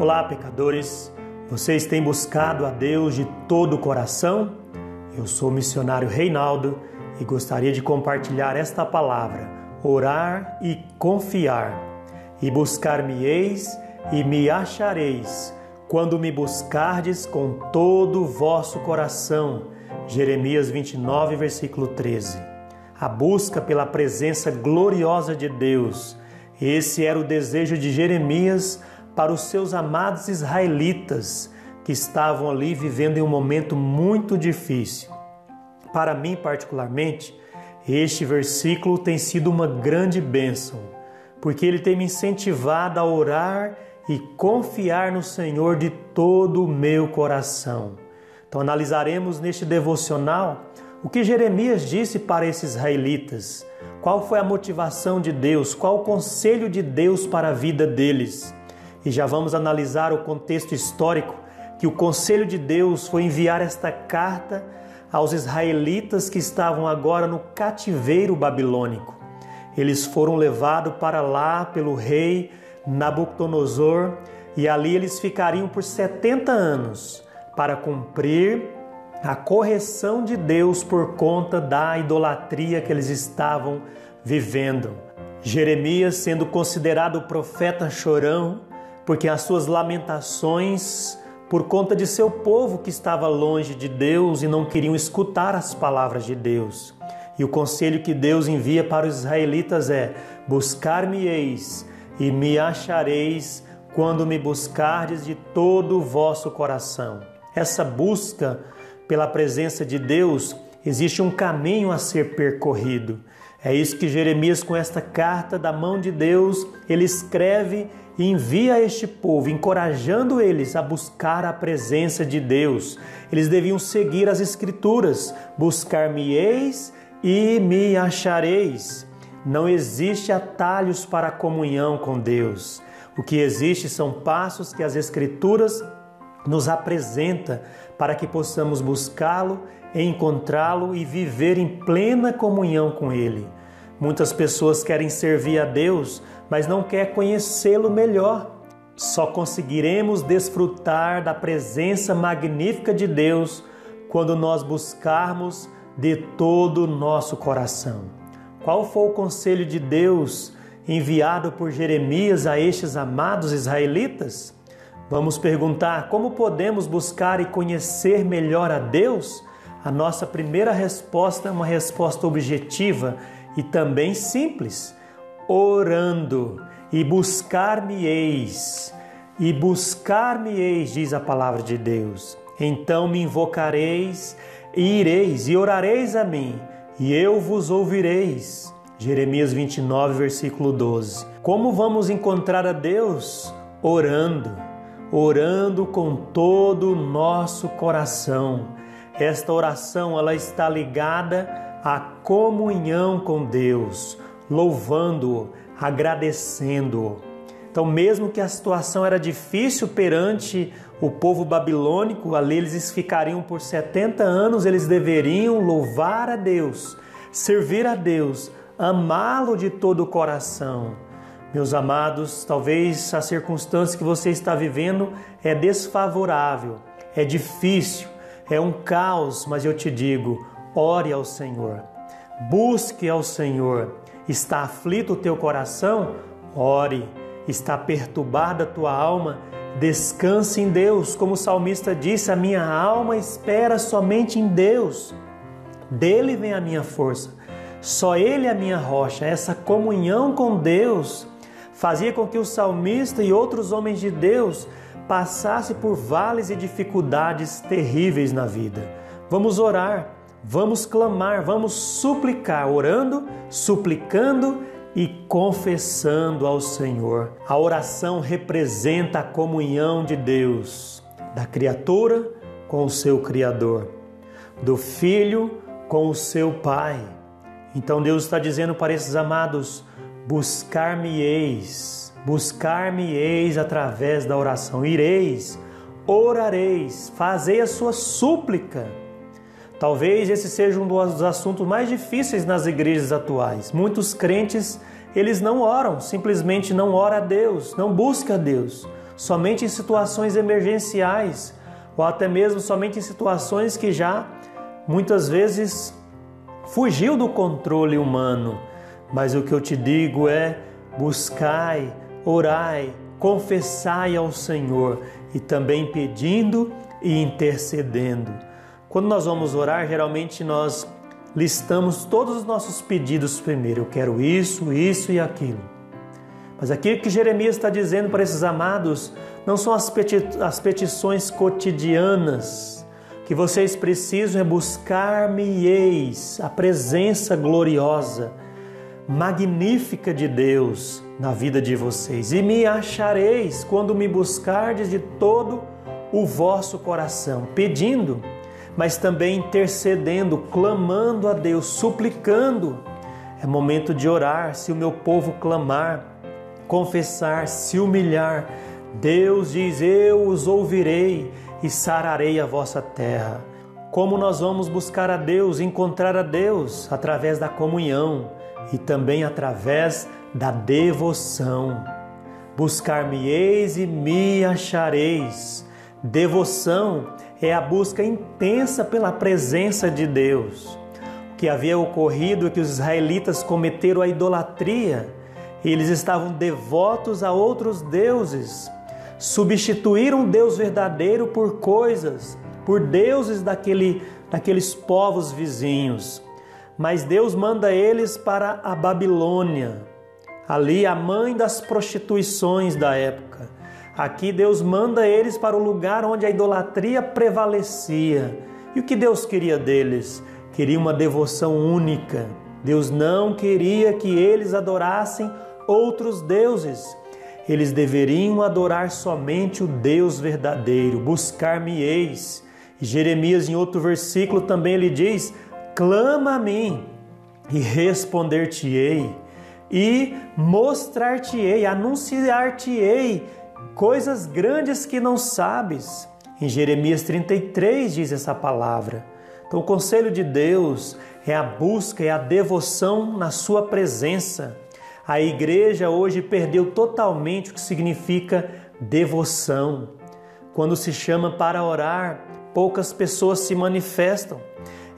Olá, pecadores. Vocês têm buscado a Deus de todo o coração? Eu sou o missionário Reinaldo e gostaria de compartilhar esta palavra: orar e confiar. E buscar-me-eis e me achareis, quando me buscardes com todo o vosso coração. Jeremias 29, versículo 13. A busca pela presença gloriosa de Deus. Esse era o desejo de Jeremias para os seus amados israelitas que estavam ali vivendo em um momento muito difícil. Para mim, particularmente, este versículo tem sido uma grande bênção, porque ele tem me incentivado a orar e confiar no Senhor de todo o meu coração. Então, analisaremos neste devocional o que Jeremias disse para esses israelitas, qual foi a motivação de Deus, qual o conselho de Deus para a vida deles. E já vamos analisar o contexto histórico que o conselho de Deus foi enviar esta carta aos israelitas que estavam agora no cativeiro babilônico. Eles foram levados para lá pelo rei Nabucodonosor e ali eles ficariam por 70 anos para cumprir a correção de Deus por conta da idolatria que eles estavam vivendo. Jeremias, sendo considerado o profeta chorão, porque as suas lamentações por conta de seu povo que estava longe de Deus e não queriam escutar as palavras de Deus. E o conselho que Deus envia para os israelitas é: Buscar-me-eis e me achareis quando me buscardes de todo o vosso coração. Essa busca pela presença de Deus existe um caminho a ser percorrido. É isso que Jeremias, com esta carta da mão de Deus, ele escreve envia este povo, encorajando eles a buscar a presença de Deus. Eles deviam seguir as Escrituras: buscar-me-eis e me achareis. Não existe atalhos para a comunhão com Deus. O que existe são passos que as Escrituras nos apresenta para que possamos buscá-lo, encontrá-lo e viver em plena comunhão com Ele. Muitas pessoas querem servir a Deus, mas não quer conhecê-lo melhor. Só conseguiremos desfrutar da presença magnífica de Deus quando nós buscarmos de todo o nosso coração. Qual foi o conselho de Deus enviado por Jeremias a estes amados israelitas? Vamos perguntar como podemos buscar e conhecer melhor a Deus? A nossa primeira resposta é uma resposta objetiva e também simples: orando e buscar-me-eis. E buscar-me-eis, diz a palavra de Deus. Então me invocareis e ireis e orareis a mim, e eu vos ouvireis. Jeremias 29, versículo 12. Como vamos encontrar a Deus? Orando orando com todo o nosso coração. Esta oração ela está ligada à comunhão com Deus, louvando-o, agradecendo-o. Então, mesmo que a situação era difícil perante o povo babilônico, ali eles ficariam por 70 anos, eles deveriam louvar a Deus, servir a Deus, amá-lo de todo o coração meus amados, talvez a circunstância que você está vivendo é desfavorável, é difícil, é um caos, mas eu te digo: ore ao Senhor, busque ao Senhor. Está aflito o teu coração? Ore. Está perturbada a tua alma? Descanse em Deus, como o salmista disse: A minha alma espera somente em Deus. Dele vem a minha força. Só Ele é a minha rocha. Essa comunhão com Deus fazia com que o salmista e outros homens de Deus passassem por vales e dificuldades terríveis na vida. Vamos orar, vamos clamar, vamos suplicar, orando, suplicando e confessando ao Senhor. A oração representa a comunhão de Deus, da criatura com o seu Criador, do filho com o seu Pai. Então Deus está dizendo para esses amados: Buscar-me-eis, buscar-me-eis através da oração. Ireis, orareis, fazei a sua súplica. Talvez esse seja um dos assuntos mais difíceis nas igrejas atuais. Muitos crentes, eles não oram, simplesmente não ora a Deus, não busca a Deus. somente em situações emergenciais ou até mesmo somente em situações que já muitas vezes fugiu do controle humano. Mas o que eu te digo é: buscai, orai, confessai ao Senhor e também pedindo e intercedendo. Quando nós vamos orar, geralmente nós listamos todos os nossos pedidos primeiro. Eu quero isso, isso e aquilo. Mas aquilo que Jeremias está dizendo para esses amados não são as, peti as petições cotidianas. Que vocês precisam é buscar-me-eis, a presença gloriosa, magnífica de Deus na vida de vocês. E me achareis quando me buscardes de todo o vosso coração, pedindo mas também intercedendo, clamando a Deus, suplicando. É momento de orar. Se o meu povo clamar, confessar, se humilhar, Deus diz: Eu os ouvirei e sararei a vossa terra. Como nós vamos buscar a Deus, encontrar a Deus? Através da comunhão e também através da devoção. Buscar-me-eis e me achareis. Devoção é a busca intensa pela presença de Deus. O que havia ocorrido é que os israelitas cometeram a idolatria. Eles estavam devotos a outros deuses, substituíram Deus verdadeiro por coisas, por deuses daquele, daqueles povos vizinhos. Mas Deus manda eles para a Babilônia, ali a mãe das prostituições da época. Aqui Deus manda eles para o lugar onde a idolatria prevalecia. E o que Deus queria deles? Queria uma devoção única. Deus não queria que eles adorassem outros deuses. Eles deveriam adorar somente o Deus verdadeiro, buscar-me-eis. Jeremias, em outro versículo, também ele diz: Clama a mim e responder-te-ei, e mostrar-te-ei, anunciar-te-ei coisas grandes que não sabes. Em Jeremias 33 diz essa palavra. Então, o conselho de Deus é a busca, é a devoção na Sua presença. A igreja hoje perdeu totalmente o que significa devoção. Quando se chama para orar, poucas pessoas se manifestam.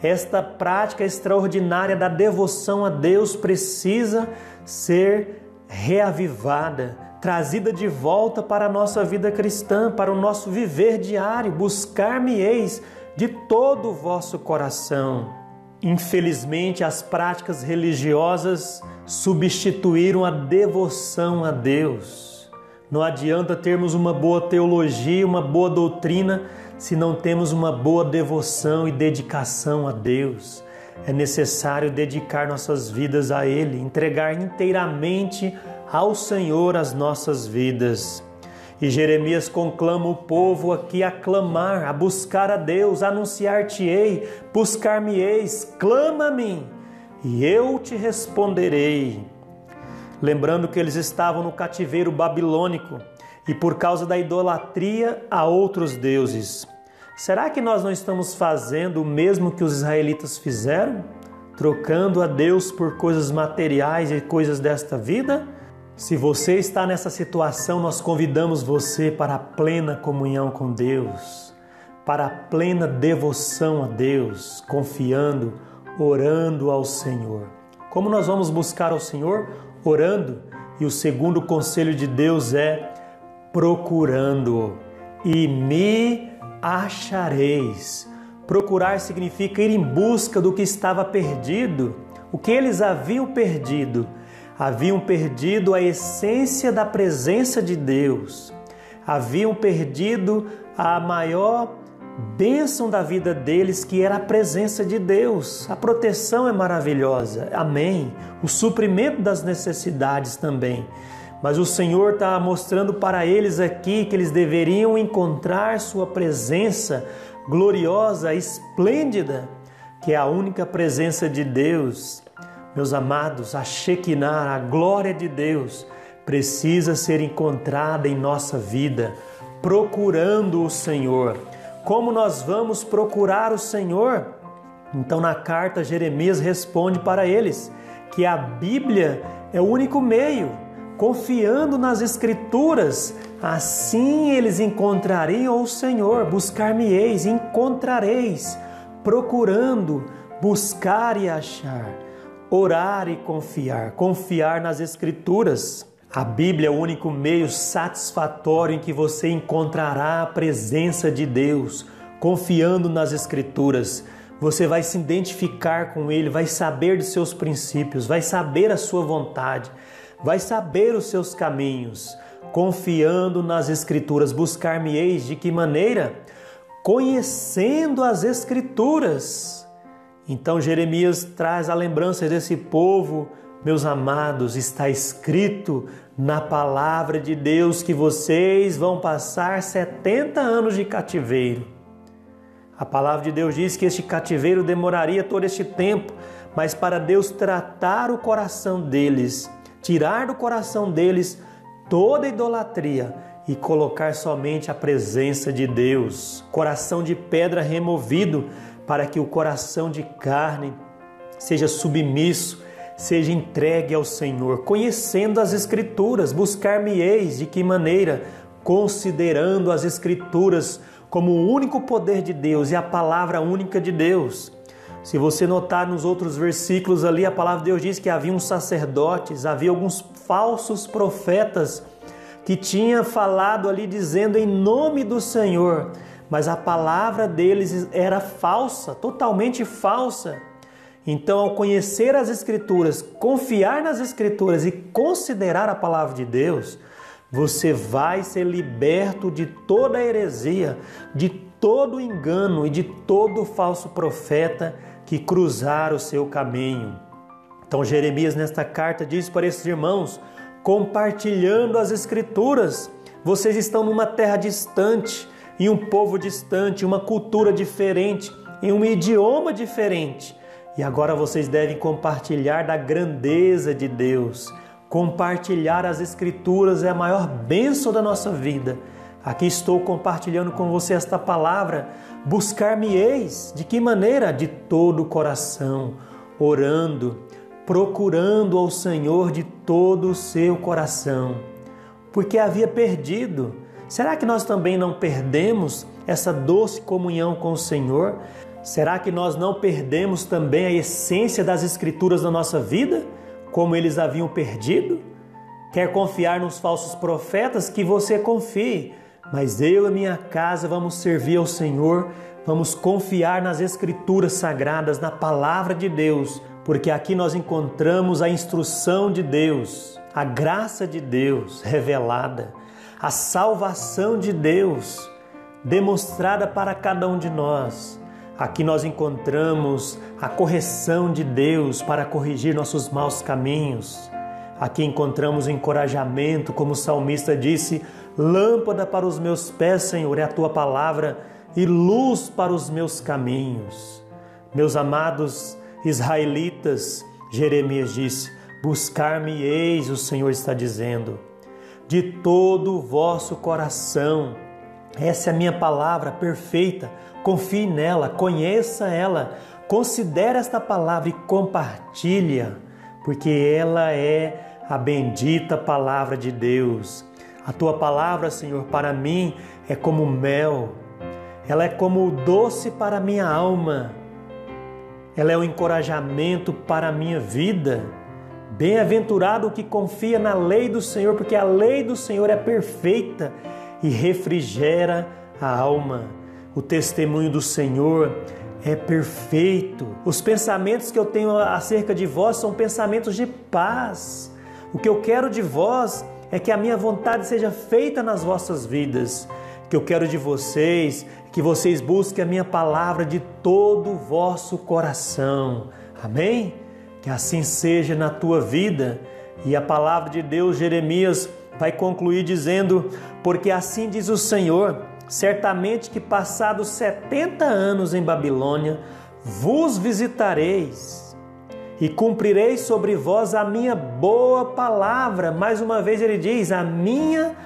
Esta prática extraordinária da devoção a Deus precisa ser reavivada, trazida de volta para a nossa vida cristã, para o nosso viver diário. Buscar-me-eis de todo o vosso coração. Infelizmente, as práticas religiosas substituíram a devoção a Deus. Não adianta termos uma boa teologia, uma boa doutrina, se não temos uma boa devoção e dedicação a Deus. É necessário dedicar nossas vidas a Ele, entregar inteiramente ao Senhor as nossas vidas. E Jeremias conclama o povo aqui a clamar, a buscar a Deus, anunciar-te-ei, buscar-me-eis, clama a mim, e eu te responderei. Lembrando que eles estavam no cativeiro babilônico e por causa da idolatria a outros deuses. Será que nós não estamos fazendo o mesmo que os israelitas fizeram? Trocando a Deus por coisas materiais e coisas desta vida? Se você está nessa situação, nós convidamos você para a plena comunhão com Deus, para a plena devoção a Deus, confiando, orando ao Senhor. Como nós vamos buscar ao Senhor? Orando. E o segundo conselho de Deus é procurando. E me achareis. Procurar significa ir em busca do que estava perdido, o que eles haviam perdido haviam perdido a essência da presença de Deus, haviam perdido a maior bênção da vida deles, que era a presença de Deus. A proteção é maravilhosa, amém. O suprimento das necessidades também. Mas o Senhor está mostrando para eles aqui que eles deveriam encontrar Sua presença gloriosa, esplêndida, que é a única presença de Deus meus amados, a Shekinah, a glória de Deus, precisa ser encontrada em nossa vida, procurando o Senhor. Como nós vamos procurar o Senhor? Então, na carta, Jeremias responde para eles que a Bíblia é o único meio confiando nas Escrituras, assim eles encontrariam o Senhor. Buscar-me-eis, encontrareis, procurando, buscar e achar, orar e confiar, confiar nas Escrituras. A Bíblia é o único meio satisfatório em que você encontrará a presença de Deus, confiando nas Escrituras. Você vai se identificar com Ele, vai saber dos seus princípios, vai saber a sua vontade, vai saber os seus caminhos. Confiando nas Escrituras, buscar-me-eis de que maneira? Conhecendo as Escrituras. Então Jeremias traz a lembrança desse povo meus amados, está escrito na palavra de Deus que vocês vão passar 70 anos de cativeiro. A palavra de Deus diz que este cativeiro demoraria todo este tempo, mas para Deus tratar o coração deles, tirar do coração deles toda idolatria e colocar somente a presença de Deus, coração de pedra removido, para que o coração de carne seja submisso seja entregue ao Senhor, conhecendo as Escrituras, buscar-me-eis de que maneira? Considerando as Escrituras como o único poder de Deus e a palavra única de Deus. Se você notar nos outros versículos ali, a palavra de Deus diz que havia uns sacerdotes, havia alguns falsos profetas que tinham falado ali dizendo em nome do Senhor, mas a palavra deles era falsa, totalmente falsa. Então, ao conhecer as Escrituras, confiar nas Escrituras e considerar a palavra de Deus, você vai ser liberto de toda a heresia, de todo engano e de todo falso profeta que cruzar o seu caminho. Então, Jeremias, nesta carta, diz para esses irmãos: compartilhando as Escrituras, vocês estão numa terra distante, em um povo distante, uma cultura diferente, em um idioma diferente e agora vocês devem compartilhar da grandeza de Deus. Compartilhar as Escrituras é a maior bênção da nossa vida. Aqui estou compartilhando com você esta palavra. Buscar-me-eis. De que maneira? De todo o coração, orando, procurando ao Senhor de todo o seu coração. Porque havia perdido. Será que nós também não perdemos essa doce comunhão com o Senhor? Será que nós não perdemos também a essência das Escrituras na nossa vida, como eles haviam perdido? Quer confiar nos falsos profetas? Que você confie, mas eu e minha casa vamos servir ao Senhor, vamos confiar nas Escrituras sagradas, na palavra de Deus, porque aqui nós encontramos a instrução de Deus, a graça de Deus revelada, a salvação de Deus demonstrada para cada um de nós. Aqui nós encontramos a correção de Deus para corrigir nossos maus caminhos. Aqui encontramos o encorajamento, como o salmista disse: Lâmpada para os meus pés, Senhor, é a tua palavra, e luz para os meus caminhos. Meus amados israelitas, Jeremias disse: Buscar-me-eis, o Senhor está dizendo, de todo o vosso coração. Essa é a minha palavra perfeita confie nela, conheça ela, considere esta palavra e compartilha, porque ela é a bendita palavra de Deus. A tua palavra, Senhor, para mim é como mel, ela é como o doce para minha alma, ela é o encorajamento para a minha vida. Bem-aventurado o que confia na lei do Senhor, porque a lei do Senhor é perfeita e refrigera a alma. O testemunho do Senhor é perfeito. Os pensamentos que eu tenho acerca de vós são pensamentos de paz. O que eu quero de vós é que a minha vontade seja feita nas vossas vidas. O que eu quero de vocês é que vocês busquem a minha palavra de todo o vosso coração. Amém? Que assim seja na tua vida. E a palavra de Deus, Jeremias, vai concluir dizendo: Porque assim diz o Senhor Certamente que passados setenta anos em Babilônia, vos visitareis e cumprirei sobre vós a minha boa palavra. Mais uma vez ele diz: a minha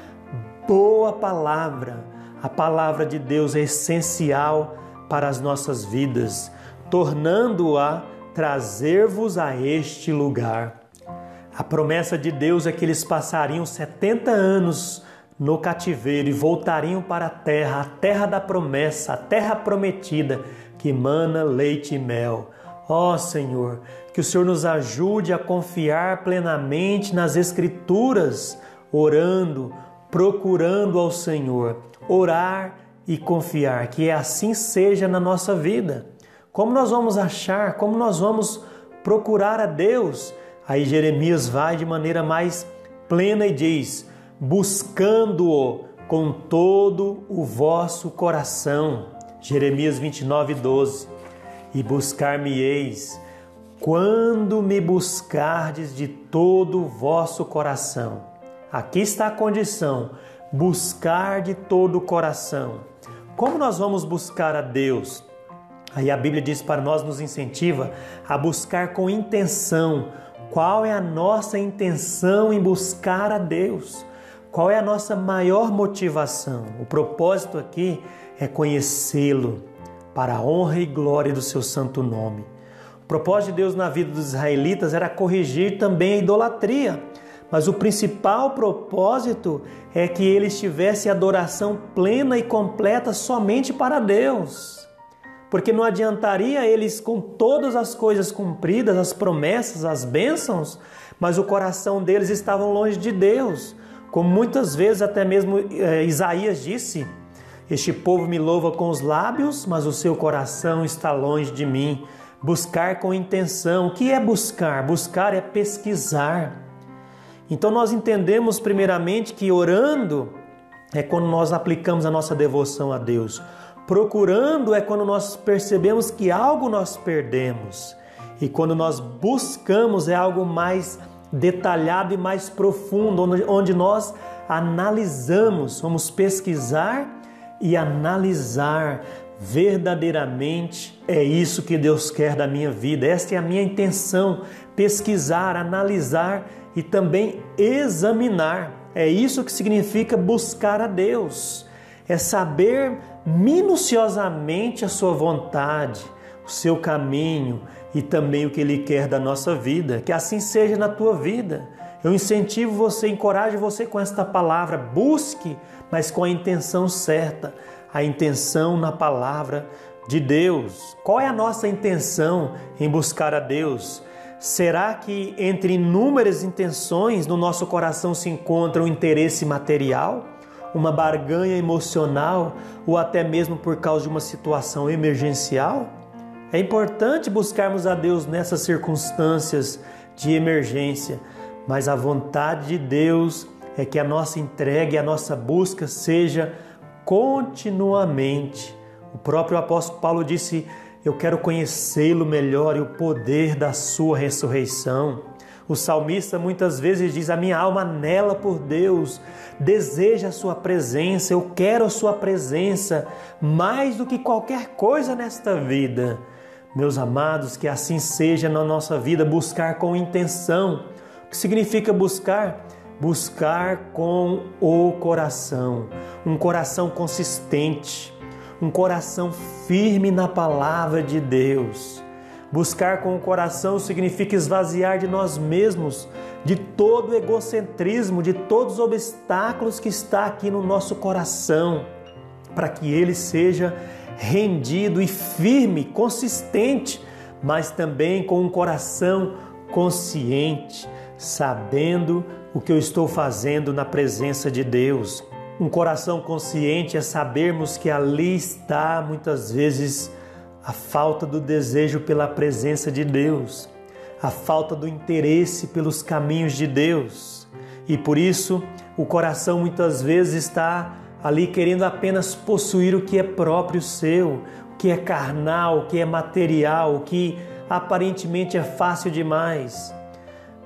boa palavra. A palavra de Deus é essencial para as nossas vidas, tornando-a trazer-vos a este lugar. A promessa de Deus é que eles passariam 70 anos no cativeiro e voltariam para a terra, a terra da promessa, a terra prometida que mana leite e mel. Ó oh, Senhor, que o Senhor nos ajude a confiar plenamente nas Escrituras, orando, procurando ao Senhor, orar e confiar, que assim seja na nossa vida. Como nós vamos achar, como nós vamos procurar a Deus? Aí Jeremias vai de maneira mais plena e diz: buscando-o com todo o vosso coração. Jeremias 29, 12. E buscar-me-eis quando me buscardes de todo o vosso coração. Aqui está a condição: buscar de todo o coração. Como nós vamos buscar a Deus? Aí a Bíblia diz para nós, nos incentiva a buscar com intenção. Qual é a nossa intenção em buscar a Deus? Qual é a nossa maior motivação? O propósito aqui é conhecê-lo para a honra e glória do seu santo nome. O propósito de Deus na vida dos israelitas era corrigir também a idolatria, mas o principal propósito é que eles tivessem adoração plena e completa somente para Deus. Porque não adiantaria eles, com todas as coisas cumpridas, as promessas, as bênçãos, mas o coração deles estava longe de Deus. Como muitas vezes até mesmo é, Isaías disse: Este povo me louva com os lábios, mas o seu coração está longe de mim. Buscar com intenção. O que é buscar? Buscar é pesquisar. Então nós entendemos primeiramente que orando é quando nós aplicamos a nossa devoção a Deus. Procurando é quando nós percebemos que algo nós perdemos. E quando nós buscamos é algo mais detalhado e mais profundo, onde nós analisamos, vamos pesquisar e analisar verdadeiramente é isso que Deus quer da minha vida. Esta é a minha intenção: pesquisar, analisar e também examinar. É isso que significa buscar a Deus. É saber minuciosamente a sua vontade, o seu caminho e também o que Ele quer da nossa vida. Que assim seja na tua vida. Eu incentivo você, encorajo você com esta palavra. Busque, mas com a intenção certa a intenção na palavra de Deus. Qual é a nossa intenção em buscar a Deus? Será que entre inúmeras intenções no nosso coração se encontra o interesse material? Uma barganha emocional ou até mesmo por causa de uma situação emergencial? É importante buscarmos a Deus nessas circunstâncias de emergência, mas a vontade de Deus é que a nossa entrega e a nossa busca seja continuamente. O próprio apóstolo Paulo disse: Eu quero conhecê-lo melhor e o poder da sua ressurreição. O salmista muitas vezes diz: A minha alma anela por Deus, deseja a Sua presença, eu quero a Sua presença mais do que qualquer coisa nesta vida. Meus amados, que assim seja na nossa vida, buscar com intenção. O que significa buscar? Buscar com o coração, um coração consistente, um coração firme na palavra de Deus. Buscar com o coração significa esvaziar de nós mesmos, de todo o egocentrismo, de todos os obstáculos que está aqui no nosso coração, para que ele seja rendido e firme, consistente, mas também com um coração consciente, sabendo o que eu estou fazendo na presença de Deus. Um coração consciente é sabermos que ali está muitas vezes a falta do desejo pela presença de Deus, a falta do interesse pelos caminhos de Deus. E por isso o coração muitas vezes está ali querendo apenas possuir o que é próprio seu, o que é carnal, o que é material, o que aparentemente é fácil demais.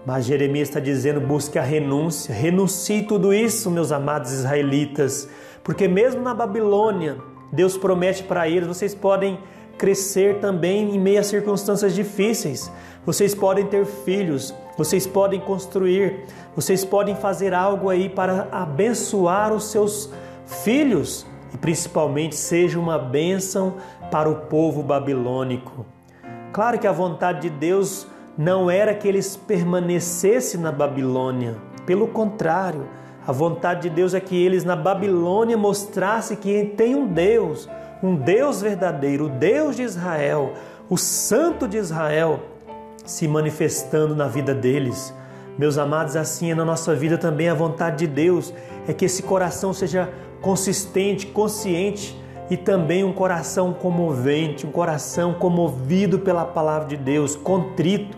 Mas Jeremias está dizendo: busque a renúncia, renuncie tudo isso, meus amados israelitas, porque mesmo na Babilônia, Deus promete para eles: vocês podem crescer também em meio a circunstâncias difíceis. Vocês podem ter filhos, vocês podem construir, vocês podem fazer algo aí para abençoar os seus filhos e principalmente seja uma bênção para o povo babilônico. Claro que a vontade de Deus não era que eles permanecessem na Babilônia. Pelo contrário, a vontade de Deus é que eles na Babilônia mostrassem que tem um Deus, um Deus verdadeiro, o Deus de Israel, o Santo de Israel, se manifestando na vida deles. Meus amados, assim é na nossa vida também a vontade de Deus, é que esse coração seja consistente, consciente e também um coração comovente, um coração comovido pela palavra de Deus, contrito,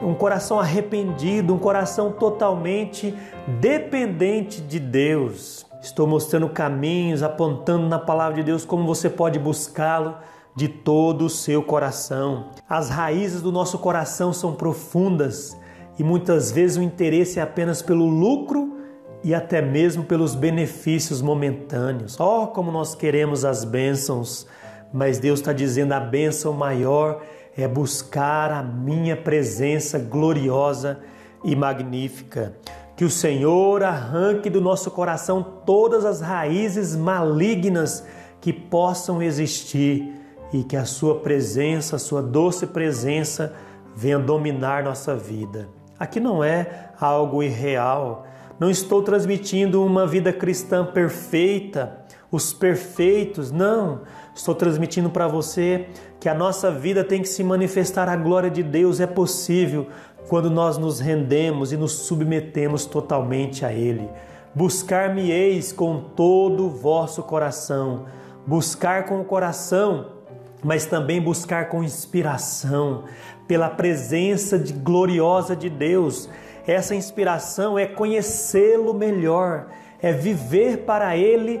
um coração arrependido, um coração totalmente dependente de Deus. Estou mostrando caminhos, apontando na palavra de Deus como você pode buscá-lo de todo o seu coração. As raízes do nosso coração são profundas e muitas vezes o interesse é apenas pelo lucro e até mesmo pelos benefícios momentâneos. Oh, como nós queremos as bênçãos, mas Deus está dizendo a bênção maior é buscar a minha presença gloriosa e magnífica. Que o Senhor arranque do nosso coração todas as raízes malignas que possam existir e que a Sua presença, a Sua doce presença, venha dominar nossa vida. Aqui não é algo irreal, não estou transmitindo uma vida cristã perfeita, os perfeitos, não. Estou transmitindo para você que a nossa vida tem que se manifestar a glória de Deus. É possível quando nós nos rendemos e nos submetemos totalmente a Ele. Buscar-me-eis com todo o vosso coração. Buscar com o coração, mas também buscar com inspiração, pela presença de gloriosa de Deus. Essa inspiração é conhecê-lo melhor, é viver para Ele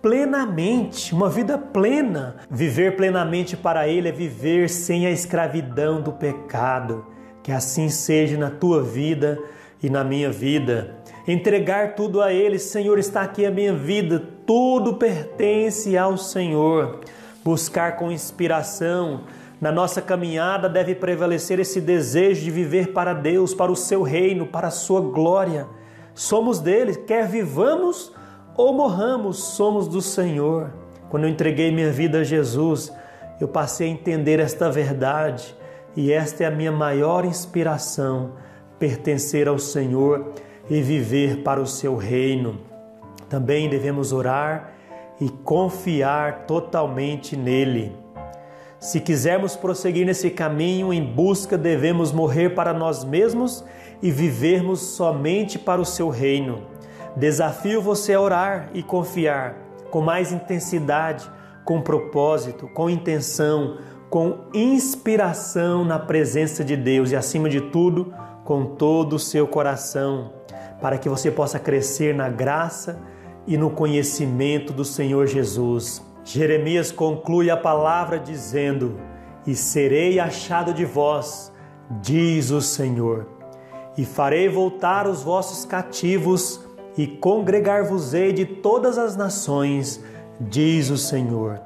plenamente, uma vida plena. Viver plenamente para Ele é viver sem a escravidão do pecado. Que assim seja na tua vida e na minha vida. Entregar tudo a Ele, Senhor, está aqui a minha vida, tudo pertence ao Senhor. Buscar com inspiração, na nossa caminhada deve prevalecer esse desejo de viver para Deus, para o seu reino, para a sua glória. Somos dele, quer vivamos ou morramos, somos do Senhor. Quando eu entreguei minha vida a Jesus, eu passei a entender esta verdade e esta é a minha maior inspiração: pertencer ao Senhor e viver para o seu reino. Também devemos orar e confiar totalmente nele. Se quisermos prosseguir nesse caminho em busca, devemos morrer para nós mesmos e vivermos somente para o seu reino. Desafio você a orar e confiar com mais intensidade, com propósito, com intenção, com inspiração na presença de Deus e, acima de tudo, com todo o seu coração, para que você possa crescer na graça e no conhecimento do Senhor Jesus. Jeremias conclui a palavra dizendo: E serei achado de vós, diz o Senhor, e farei voltar os vossos cativos e congregar-vos-ei de todas as nações, diz o Senhor,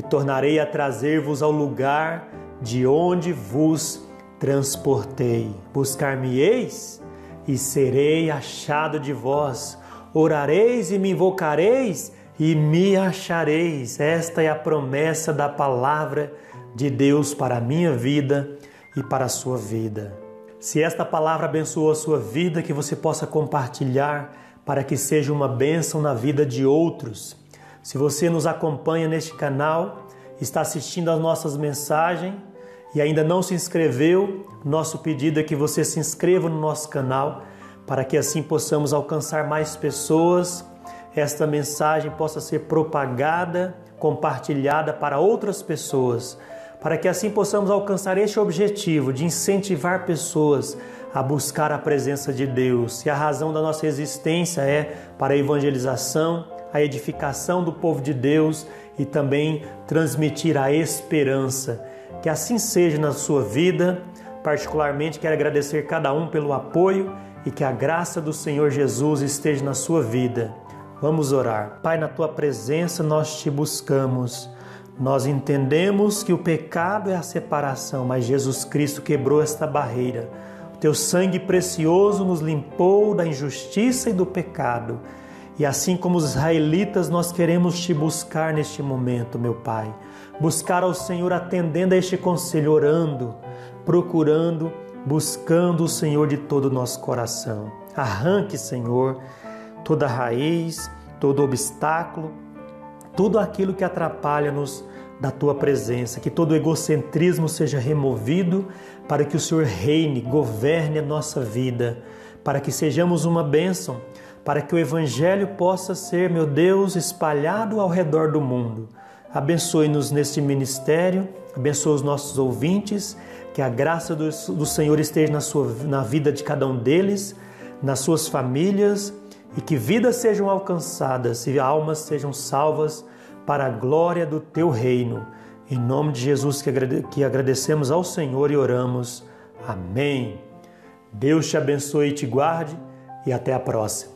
e tornarei a trazer-vos ao lugar de onde vos transportei. Buscar-me-eis e serei achado de vós. Orareis e me invocareis e me achareis. Esta é a promessa da palavra de Deus para a minha vida e para a sua vida. Se esta palavra abençoou a sua vida, que você possa compartilhar para que seja uma bênção na vida de outros. Se você nos acompanha neste canal, está assistindo às nossas mensagens e ainda não se inscreveu, nosso pedido é que você se inscreva no nosso canal para que assim possamos alcançar mais pessoas, esta mensagem possa ser propagada, compartilhada para outras pessoas, para que assim possamos alcançar este objetivo de incentivar pessoas a buscar a presença de Deus. E a razão da nossa existência é para a evangelização, a edificação do povo de Deus e também transmitir a esperança. Que assim seja na sua vida. Particularmente quero agradecer cada um pelo apoio e que a graça do Senhor Jesus esteja na sua vida. Vamos orar. Pai, na tua presença nós te buscamos. Nós entendemos que o pecado é a separação, mas Jesus Cristo quebrou esta barreira teu sangue precioso nos limpou da injustiça e do pecado. E assim como os israelitas, nós queremos te buscar neste momento, meu Pai. Buscar ao Senhor atendendo a este conselho, orando, procurando buscando o Senhor de todo o nosso coração. Arranque, Senhor, toda raiz, todo obstáculo, tudo aquilo que atrapalha-nos da tua presença, que todo egocentrismo seja removido para que o Senhor reine, governe a nossa vida, para que sejamos uma bênção, para que o Evangelho possa ser, meu Deus, espalhado ao redor do mundo. Abençoe-nos neste ministério, abençoe os nossos ouvintes, que a graça do, do Senhor esteja na, sua, na vida de cada um deles, nas suas famílias e que vidas sejam alcançadas e almas sejam salvas para a glória do teu reino. Em nome de Jesus que agradecemos ao Senhor e oramos. Amém. Deus te abençoe e te guarde e até a próxima.